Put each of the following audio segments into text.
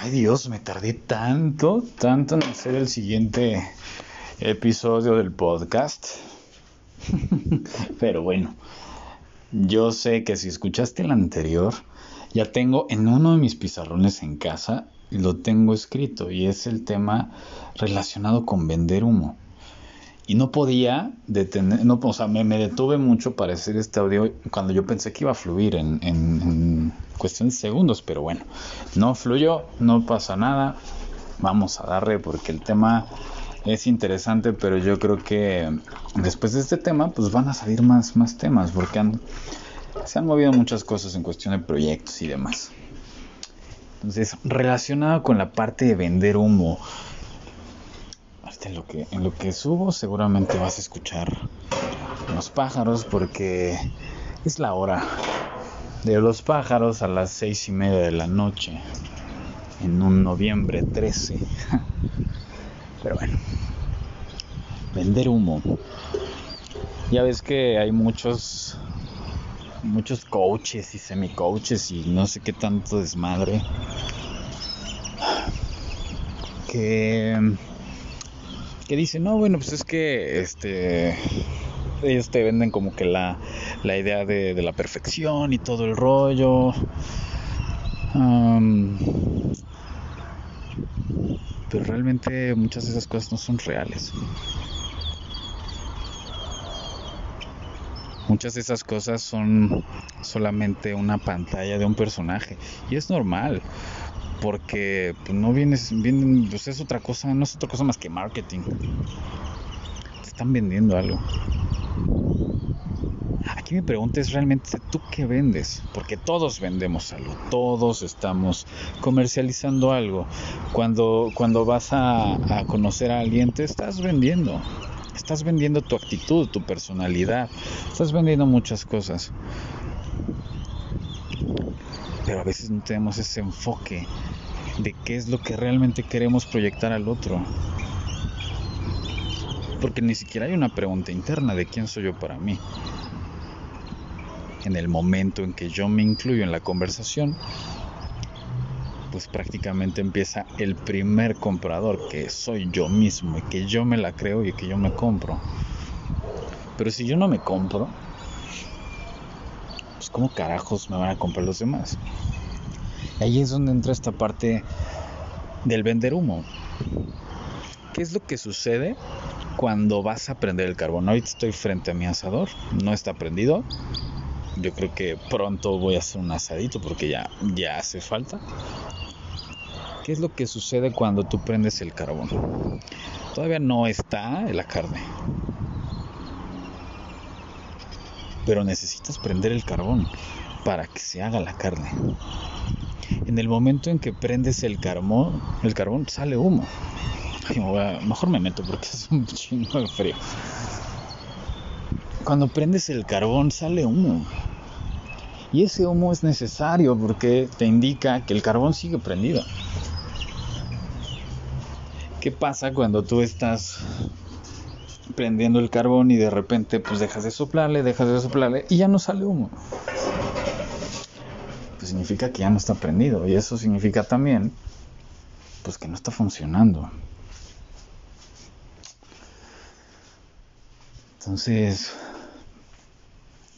Ay Dios, me tardé tanto, tanto en hacer el siguiente episodio del podcast. Pero bueno, yo sé que si escuchaste el anterior, ya tengo en uno de mis pizarrones en casa, lo tengo escrito y es el tema relacionado con vender humo. Y no podía detener, no, o sea, me, detuve mucho para hacer este audio cuando yo pensé que iba a fluir en, en cuestión de segundos, pero bueno, no fluyó, no pasa nada, vamos a darle porque el tema es interesante, pero yo creo que después de este tema, pues van a salir más, más temas, porque se han movido muchas cosas en cuestión de proyectos y demás. Entonces, relacionado con la parte de vender humo, en lo que, en lo que subo seguramente vas a escuchar los pájaros porque es la hora de los pájaros a las seis y media de la noche en un noviembre 13. Pero bueno, vender humo. Ya ves que hay muchos muchos coaches y semi coaches y no sé qué tanto desmadre que que dicen, no, bueno, pues es que este ellos te venden como que la, la idea de, la perfección y todo el rollo. pero realmente muchas de esas cosas no son reales. Muchas de esas cosas son solamente una pantalla de un personaje. Y es normal porque pues, no vienes, vienen, pues es otra cosa, no es otra cosa más que marketing. Te están vendiendo algo. Aquí mi pregunta es realmente tú qué vendes, porque todos vendemos algo, todos estamos comercializando algo. Cuando, cuando vas a, a conocer a alguien te estás vendiendo, estás vendiendo tu actitud, tu personalidad, estás vendiendo muchas cosas pero a veces no tenemos ese enfoque de qué es lo que realmente queremos proyectar al otro. Porque ni siquiera hay una pregunta interna de quién soy yo para mí. En el momento en que yo me incluyo en la conversación, pues prácticamente empieza el primer comprador, que soy yo mismo, y que yo me la creo y que yo me compro. Pero si yo no me compro, pues ¿cómo carajos me van a comprar los demás? ahí es donde entra esta parte del vender humo. ¿Qué es lo que sucede cuando vas a prender el carbón? Ahorita estoy frente a mi asador, no está prendido. Yo creo que pronto voy a hacer un asadito porque ya, ya hace falta. ¿Qué es lo que sucede cuando tú prendes el carbón? Todavía no está la carne, pero necesitas prender el carbón para que se haga la carne. En el momento en que prendes el carbón, el carbón sale humo. Mejor me meto porque es un chingo de frío. Cuando prendes el carbón sale humo. Y ese humo es necesario porque te indica que el carbón sigue prendido. ¿Qué pasa cuando tú estás prendiendo el carbón y de repente pues dejas de soplarle, dejas de soplarle y ya no sale humo. Pues significa que ya no está prendido y eso significa también pues que no está funcionando. Entonces,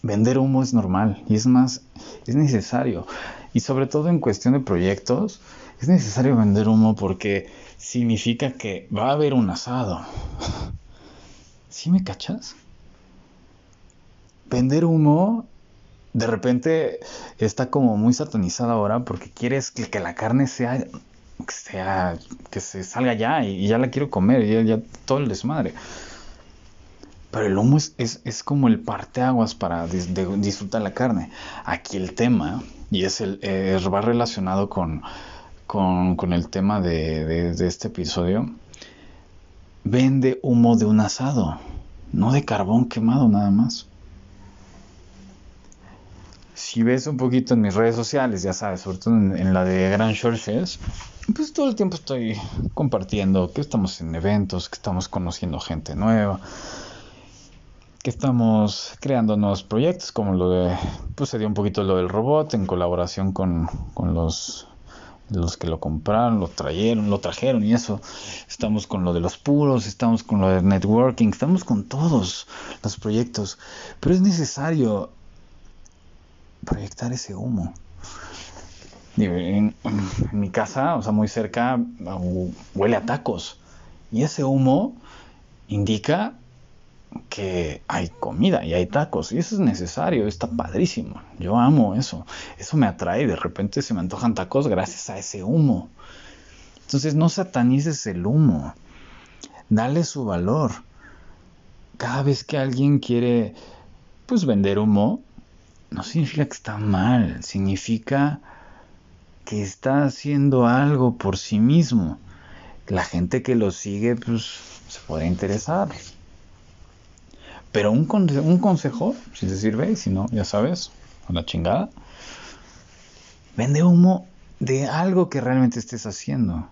vender humo es normal y es más, es necesario. Y sobre todo en cuestión de proyectos, es necesario vender humo porque significa que va a haber un asado. ¿Sí me cachas? Vender humo de repente está como muy satanizado ahora porque quieres que, la carne sea, que sea, que se salga ya y, ya la quiero comer, y ya, todo el desmadre. Pero el humo es, es, como el parteaguas para disfrutar la carne. Aquí el tema, y es el, va relacionado con, con, el tema de, de este episodio, vende humo de un asado, no de carbón quemado nada más. Si ves un poquito en mis redes sociales, ya sabes, sobre todo en, la de Grand Churches, pues todo el tiempo estoy compartiendo que estamos en eventos, que estamos conociendo gente nueva, que estamos creando nuevos proyectos, como lo de, pues se dio un poquito lo del robot en colaboración con, con los los que lo compraron, lo trajeron, lo trajeron y eso. Estamos con lo de los puros, estamos con lo de networking, estamos con todos los proyectos. Pero es necesario proyectar ese humo. En, en, mi casa, o sea, muy cerca, huele a tacos. Y ese humo indica que hay comida y hay tacos y eso es necesario, está padrísimo. Yo amo eso. Eso me atrae, de repente se me antojan tacos gracias a ese humo. Entonces no satanices el humo. Dale su valor. Cada vez que alguien quiere pues vender humo, no significa que está mal, significa que está haciendo algo por sí mismo. La gente que lo sigue pues se puede interesar. Pero un, consejo, si se sirve, y si no, ya sabes, a la chingada. Vende humo de algo que realmente estés haciendo.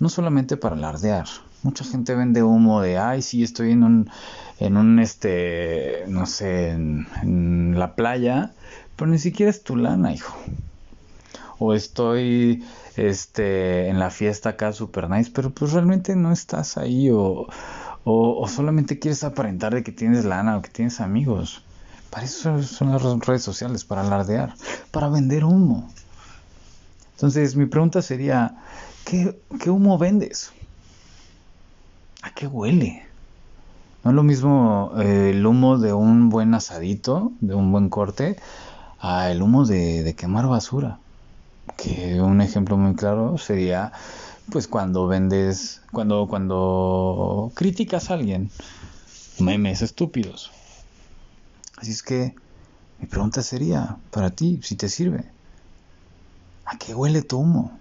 No solamente para alardear. Mucha gente vende humo de, ay, sí, estoy en un, en un, este, no sé, en, en la playa, pero ni siquiera es tu lana, hijo. O estoy, este, en la fiesta acá super nice, pero pues realmente no estás ahí o o, solamente quieres aparentar de que tienes lana o que tienes amigos. Para eso son las redes sociales, para alardear, para vender humo. Entonces mi pregunta sería, ¿qué, humo vendes? ¿A qué huele? No es lo mismo eh, el humo de un buen asadito, de un buen corte, a el humo de, de quemar basura. Que un ejemplo muy claro sería pues cuando vendes, cuando, cuando criticas a alguien, memes estúpidos. Así es que mi pregunta sería para ti, si te sirve, ¿a qué huele tu humo?